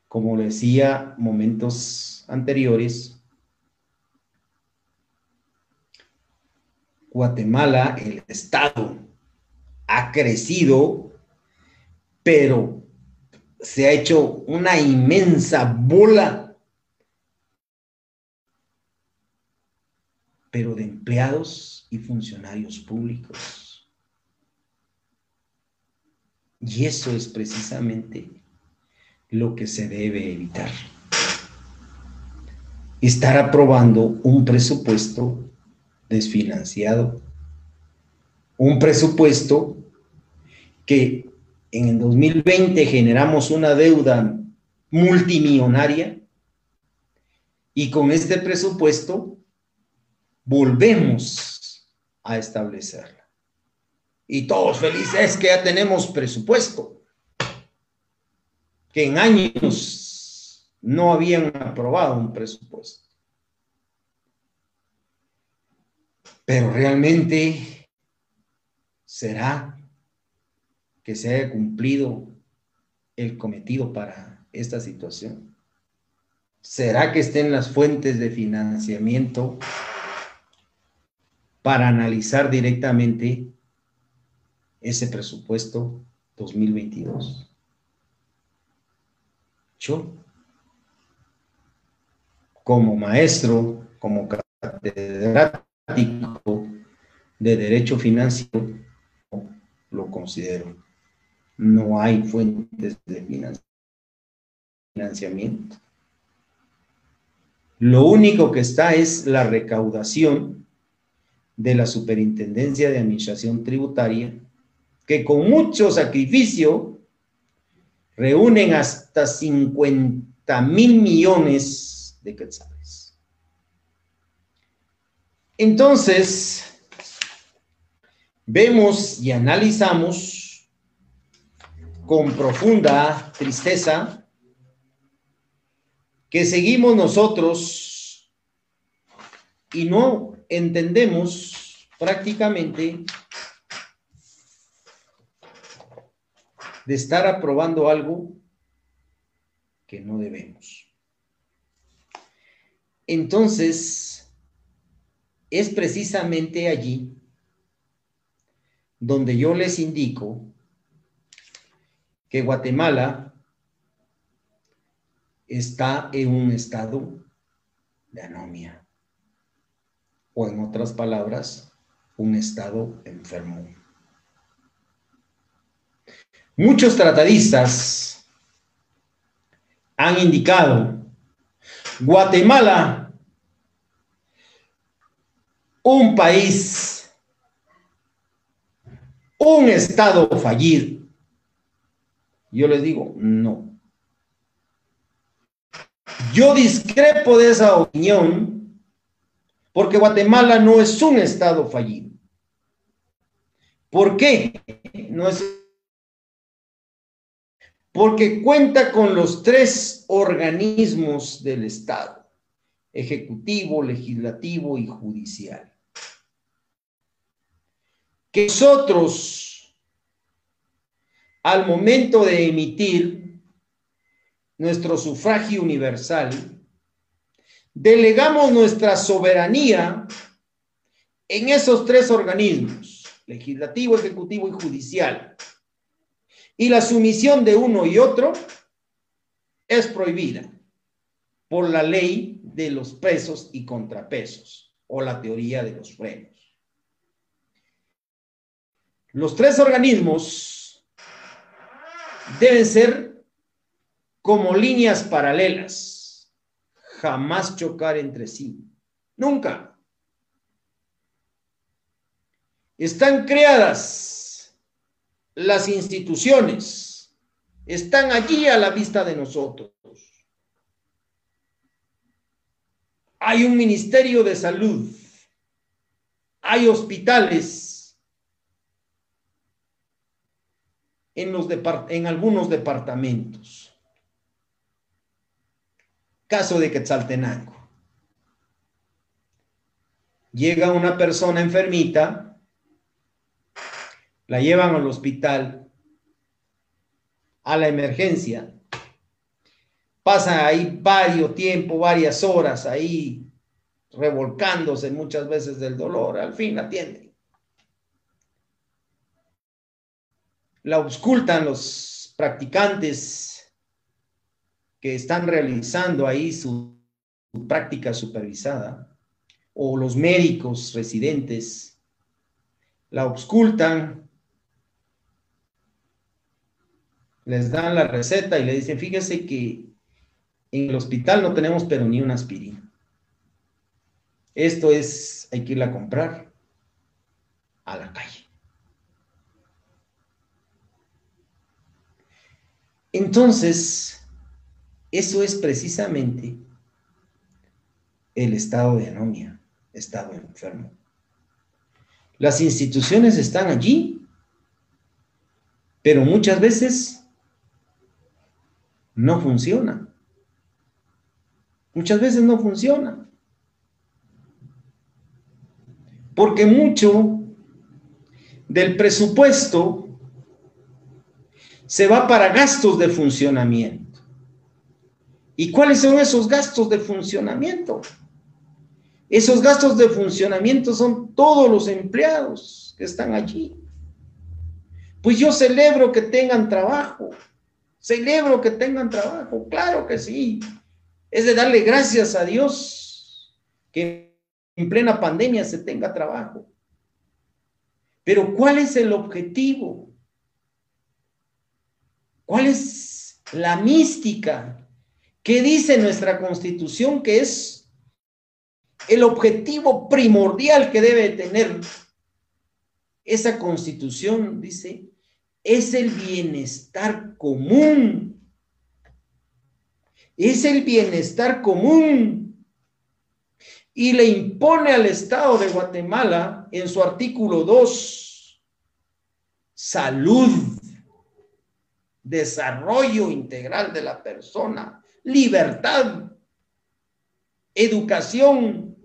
Como decía momentos anteriores, Guatemala, el Estado, ha crecido, pero se ha hecho una inmensa bola, pero de empleados y funcionarios públicos. Y eso es precisamente lo que se debe evitar. Estar aprobando un presupuesto desfinanciado, un presupuesto que en el 2020 generamos una deuda multimillonaria y con este presupuesto volvemos a establecerla. Y todos felices que ya tenemos presupuesto. que en años no habían aprobado un presupuesto. Pero realmente será que se haya cumplido el cometido para esta situación. ¿Será que estén las fuentes de financiamiento para analizar directamente ese presupuesto 2022? Yo, como maestro, como catedrático de Derecho Financiero, lo considero. No hay fuentes de financiamiento. Lo único que está es la recaudación de la Superintendencia de Administración Tributaria, que con mucho sacrificio reúnen hasta 50 mil millones de quetzales. Entonces, vemos y analizamos con profunda tristeza que seguimos nosotros y no entendemos prácticamente de estar aprobando algo que no debemos. Entonces, es precisamente allí donde yo les indico que Guatemala está en un estado de anomia. O en otras palabras, un estado enfermo. Muchos tratadistas han indicado Guatemala, un país, un estado fallido. Yo les digo, no. Yo discrepo de esa opinión porque Guatemala no es un estado fallido. ¿Por qué? No es porque cuenta con los tres organismos del Estado, ejecutivo, legislativo y judicial. Que nosotros, al momento de emitir nuestro sufragio universal, delegamos nuestra soberanía en esos tres organismos, legislativo, ejecutivo y judicial. Y la sumisión de uno y otro es prohibida por la ley de los pesos y contrapesos o la teoría de los frenos. Los tres organismos deben ser como líneas paralelas, jamás chocar entre sí, nunca. Están creadas las instituciones, están allí a la vista de nosotros. Hay un ministerio de salud, hay hospitales en, los en algunos departamentos Caso de Quetzaltenango. Llega una persona enfermita, la llevan al hospital, a la emergencia, pasa ahí varios tiempo, varias horas ahí revolcándose muchas veces del dolor, al fin atienden. La auscultan los practicantes que están realizando ahí su, práctica supervisada, o los médicos residentes, la auscultan, les dan la receta y le dicen, fíjese que en el hospital no tenemos pero ni una aspirina. Esto es, hay que irla a comprar a la calle. Entonces, eso es precisamente el estado de anomia, estado enfermo. Las instituciones están allí, pero muchas veces no funciona. Muchas veces no funciona. Porque mucho del presupuesto se va para gastos de funcionamiento. ¿Y cuáles son esos gastos de funcionamiento? Esos gastos de funcionamiento son todos los empleados que están allí. Pues yo celebro que tengan trabajo, celebro que tengan trabajo, claro que sí. Es de darle gracias a Dios que en plena pandemia se tenga trabajo. Pero ¿cuál es el objetivo? ¿Cuál es la mística? ¿Qué dice nuestra constitución que es el objetivo primordial que debe tener esa constitución? Dice, es el bienestar común. Es el bienestar común. Y le impone al Estado de Guatemala en su artículo 2, salud desarrollo integral de la persona, libertad, educación.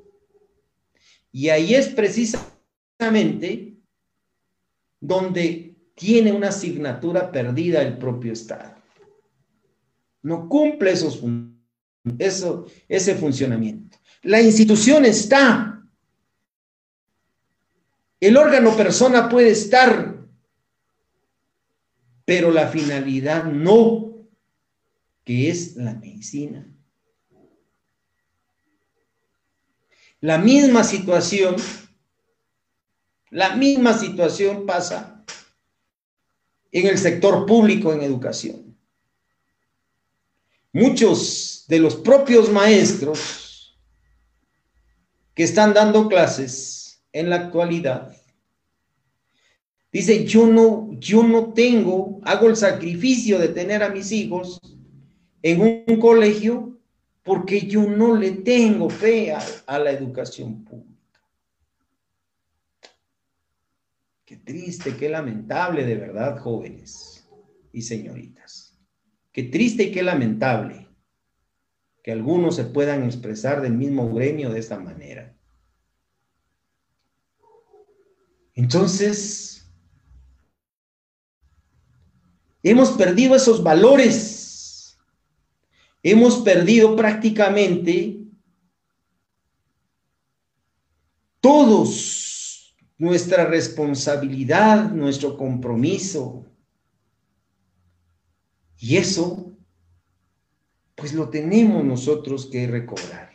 Y ahí es precisamente donde tiene una asignatura perdida el propio Estado. No cumple esos, eso, ese funcionamiento. La institución está. El órgano persona puede estar pero la finalidad no, que es la medicina. La misma situación, la misma situación pasa en el sector público en educación. Muchos de los propios maestros que están dando clases en la actualidad Dice, yo no, yo no tengo, hago el sacrificio de tener a mis hijos en un, colegio porque yo no le tengo fe a, la educación pública. Qué triste, qué lamentable de verdad, jóvenes y señoritas. Qué triste y qué lamentable que algunos se puedan expresar del mismo gremio de esta manera. Entonces, Hemos perdido esos valores. Hemos perdido prácticamente todos nuestra responsabilidad, nuestro compromiso. Y eso, pues lo tenemos nosotros que recobrar.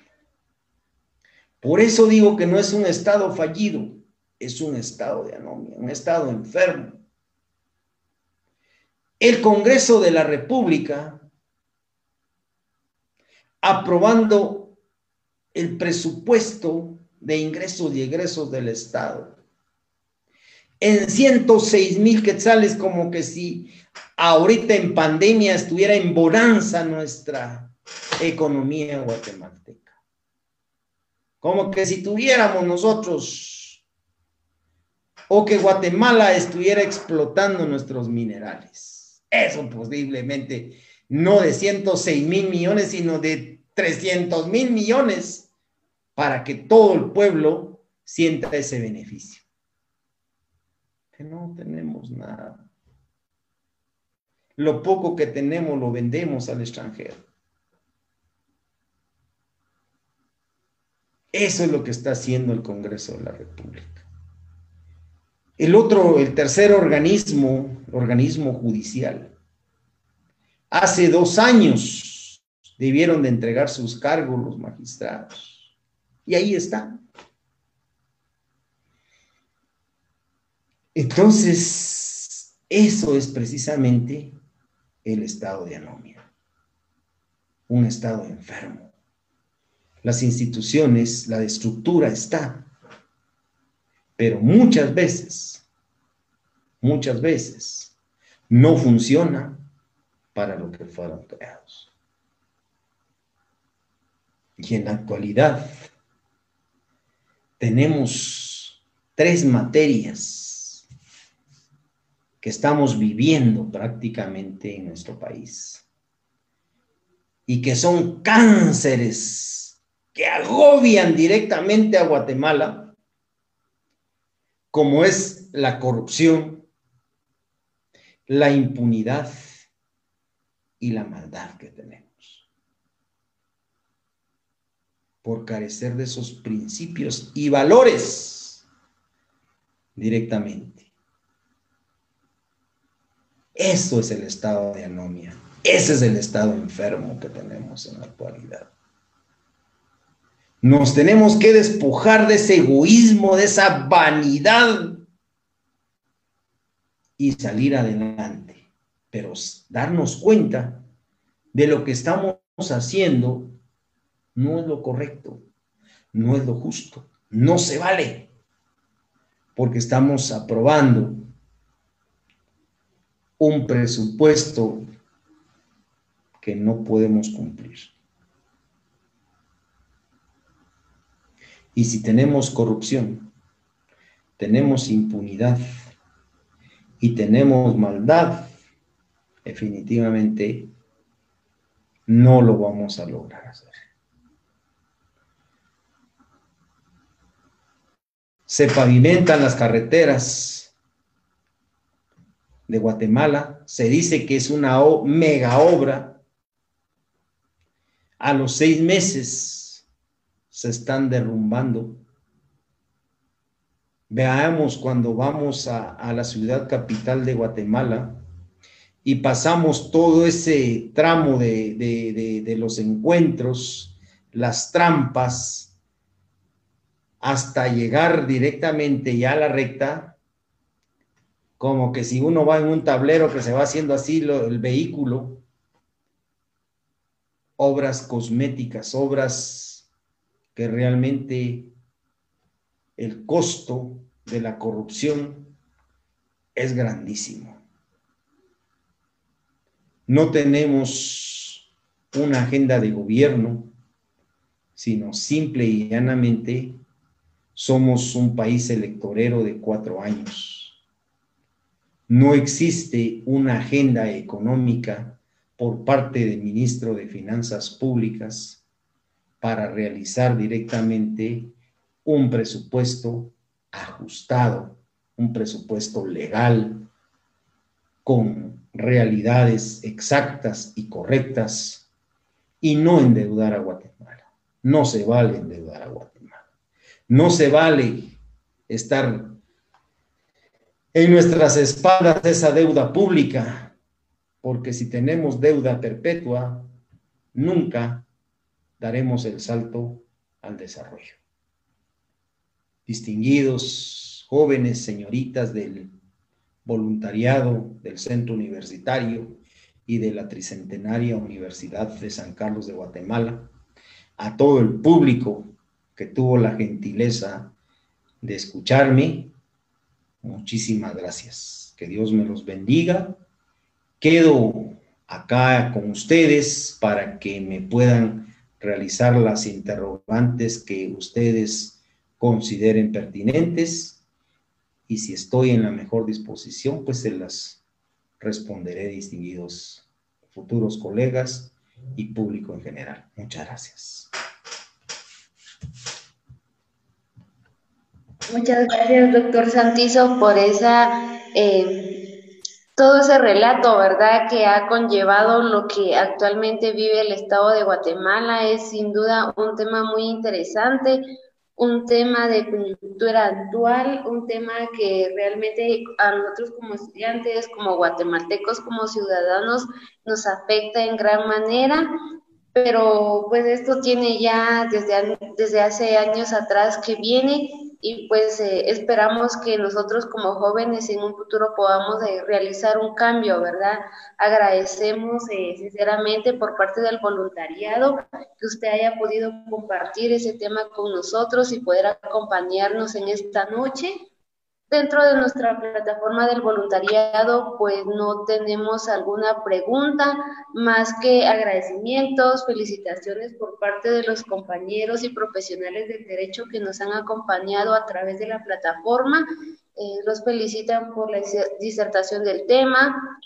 Por eso digo que no es un estado fallido, es un estado de anomia, un estado enfermo el Congreso de la República aprobando el presupuesto de ingresos y egresos del Estado en 106 mil quetzales, como que si ahorita en pandemia estuviera en bonanza nuestra economía guatemalteca. Como que si tuviéramos nosotros o que Guatemala estuviera explotando nuestros minerales. Eso posiblemente no de 106 mil millones, sino de 300 mil millones para que todo el pueblo sienta ese beneficio. Que no tenemos nada. Lo poco que tenemos lo vendemos al extranjero. Eso es lo que está haciendo el Congreso de la República. El otro, el tercer organismo, organismo judicial, hace dos años debieron de entregar sus cargos los magistrados. Y ahí está. Entonces, eso es precisamente el estado de anomia, un estado enfermo. Las instituciones, la estructura está, pero muchas veces, muchas veces, no funciona para lo que fueron creados. Y en la actualidad tenemos tres materias que estamos viviendo prácticamente en nuestro país. y que son cánceres que agobian directamente a Guatemala, como es la corrupción, la impunidad y la maldad que tenemos. Por carecer de esos principios y valores directamente. Eso es el estado de anomia. Ese es el estado enfermo que tenemos en la actualidad. Nos tenemos que despojar de ese egoísmo, de esa vanidad y salir adelante. Pero darnos cuenta de lo que estamos haciendo no es lo correcto, no es lo justo, no se vale, porque estamos aprobando un presupuesto que no podemos cumplir. Y si tenemos corrupción, tenemos impunidad y tenemos maldad, definitivamente no lo vamos a lograr hacer. Se pavimentan las carreteras de Guatemala, se dice que es una mega obra a los seis meses se están derrumbando. Veamos cuando vamos a, la ciudad capital de Guatemala y pasamos todo ese tramo de, de los encuentros, las trampas, hasta llegar directamente ya a la recta, como que si uno va en un tablero que se va haciendo así el vehículo, obras cosméticas, obras que realmente el costo de la corrupción es grandísimo. No tenemos una agenda de gobierno, sino simple y llanamente somos un país electorero de cuatro años. No existe una agenda económica por parte del ministro de Finanzas Públicas para realizar directamente un presupuesto ajustado, un presupuesto legal, con realidades exactas y correctas, y no endeudar a Guatemala. No se vale endeudar a Guatemala. No se vale estar en nuestras espaldas esa deuda pública porque si tenemos deuda perpetua, nunca daremos el salto al desarrollo. Distinguidos jóvenes, señoritas del voluntariado del Centro Universitario y de la Tricentenaria Universidad de San Carlos de Guatemala, a todo el público que tuvo la gentileza de escucharme, muchísimas gracias. Que Dios me los bendiga Quedo acá con ustedes para que me puedan realizar las interrogantes que ustedes consideren pertinentes y si estoy en la mejor disposición, pues se las responderé, distinguidos futuros colegas y público en general. Muchas gracias. Muchas gracias, doctor Santizo, por esa eh, todo ese relato, ¿verdad?, que ha conllevado lo que actualmente vive el Estado de Guatemala. Es sin duda un tema muy interesante, un tema de cultura actual, un tema que realmente a nosotros como estudiantes, como guatemaltecos, como ciudadanos, nos afecta en gran manera, pero pues esto tiene ya desde, desde hace años atrás que viene y pues eh, esperamos que nosotros como jóvenes en un futuro podamos eh, realizar un cambio, ¿verdad? Agradecemos eh, sinceramente por parte del voluntariado que usted haya podido compartir ese tema con nosotros y poder acompañarnos en esta noche. Dentro de nuestra plataforma del voluntariado, pues no tenemos alguna pregunta más que agradecimientos, felicitaciones por parte de los compañeros y profesionales del derecho que nos han acompañado a través de la plataforma. Eh, los felicitan por la disertación del tema,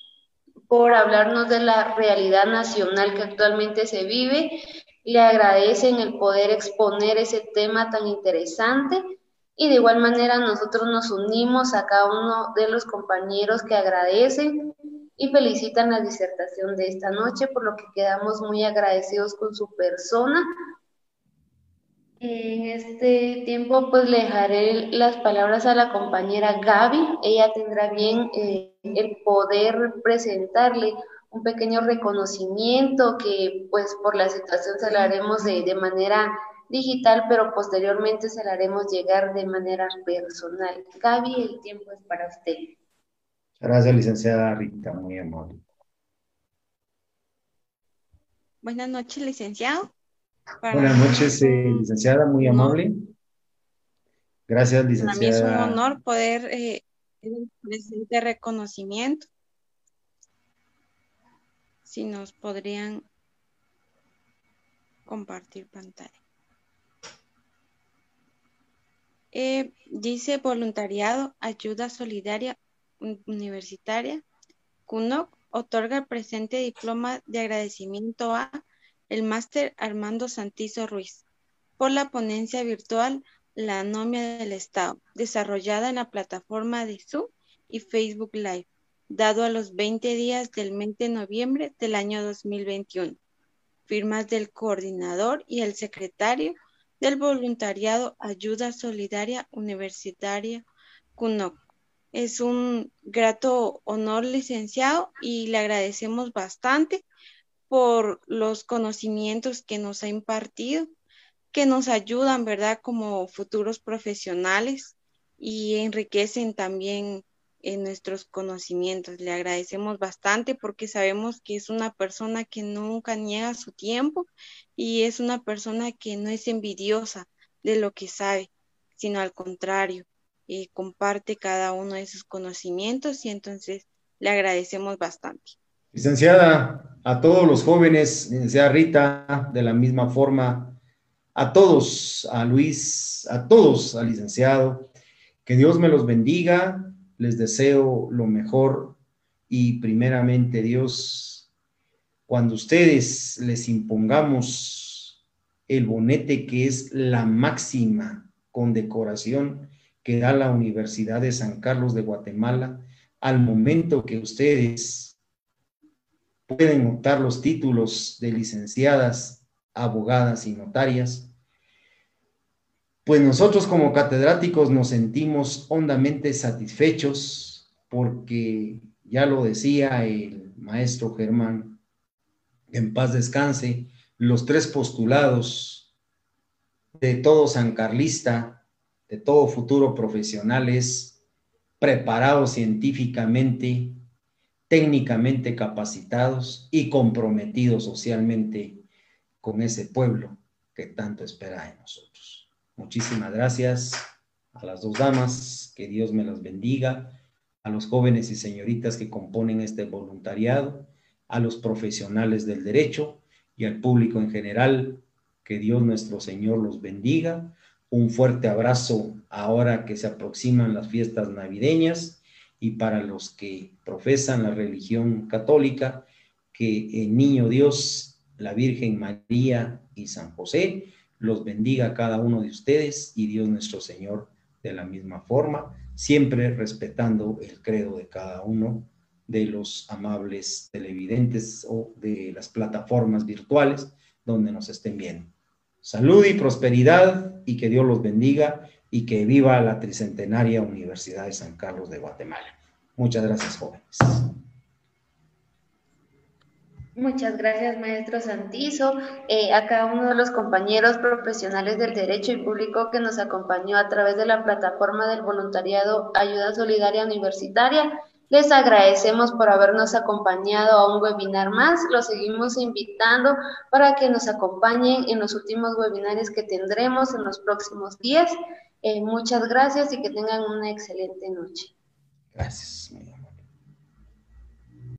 por hablarnos de la realidad nacional que actualmente se vive. Le agradecen el poder exponer ese tema tan interesante y de igual manera nosotros nos unimos a cada uno de los compañeros que agradecen y felicitan la disertación de esta noche, por lo que quedamos muy agradecidos con su persona. En este tiempo, pues le dejaré las palabras a la compañera Gaby. Ella tendrá bien eh, el poder presentarle un pequeño reconocimiento que, pues, por la situación se lo haremos de, de manera digital, pero posteriormente se lo haremos llegar de manera personal. Gaby, el tiempo es para usted. Gracias, licenciada Rita, muy amable. Buenas noches, licenciado. Buenas noches, eh, licenciada, muy amable. Gracias, licenciada. Para mí es un honor poder eh, presente reconocimiento. Si nos podrían compartir pantalla. Eh, dice voluntariado, ayuda solidaria Universitaria, CUNOC otorga el presente diploma de agradecimiento a el máster Armando Santizo Ruiz por la ponencia virtual La Anomia del Estado, desarrollada en la plataforma de Zoom y Facebook Live, dado a los 20 días del mes de noviembre del año 2021. Firmas del coordinador y el secretario del voluntariado Ayuda Solidaria Universitaria CUNOC es un grato honor, licenciado, y le agradecemos bastante por los conocimientos que nos ha impartido, que nos ayudan, ¿verdad?, como futuros profesionales y enriquecen también en nuestros conocimientos. Le agradecemos bastante porque sabemos que es una persona que nunca niega su tiempo y es una persona que no es envidiosa de lo que sabe, sino al contrario, y comparte cada uno de sus conocimientos y entonces le agradecemos bastante. Licenciada, a todos los jóvenes, licenciada Rita, de la misma forma, a todos, a Luis, a todos, al licenciado, que Dios me los bendiga, les deseo lo mejor y primeramente Dios, cuando ustedes les impongamos el bonete que es la máxima condecoración, que da la Universidad de San Carlos de Guatemala al momento que ustedes pueden optar los títulos de licenciadas, abogadas y notarias, pues nosotros como catedráticos nos sentimos hondamente satisfechos porque ya lo decía el maestro Germán, en paz descanse, los tres postulados de todo San Carlista de todo futuro profesional es preparados científicamente, técnicamente capacitados y comprometidos socialmente con ese pueblo que tanto espera de nosotros. Muchísimas gracias a las dos damas, que Dios me las bendiga, a los jóvenes y señoritas que componen este voluntariado, a los profesionales del derecho y al público en general, que Dios nuestro Señor los bendiga. Un fuerte abrazo ahora que se aproximan las fiestas navideñas y para los que profesan la religión católica, que el niño Dios, la Virgen María y San José los bendiga cada uno de ustedes y Dios nuestro Señor de la misma forma, siempre respetando el credo de cada uno de los amables televidentes o de las plataformas virtuales donde nos estén viendo. Salud y prosperidad y que Dios los bendiga y que viva la tricentenaria Universidad de San Carlos de Guatemala. Muchas gracias, jóvenes. Muchas gracias, maestro Santizo, eh, a cada uno de los compañeros profesionales del derecho y público que nos acompañó a través de la plataforma del voluntariado Ayuda Solidaria Universitaria les agradecemos por habernos acompañado a un webinar más. Los seguimos invitando para que nos acompañen en los últimos webinarios que tendremos en los próximos días. Eh, muchas gracias y que tengan una excelente noche. Gracias.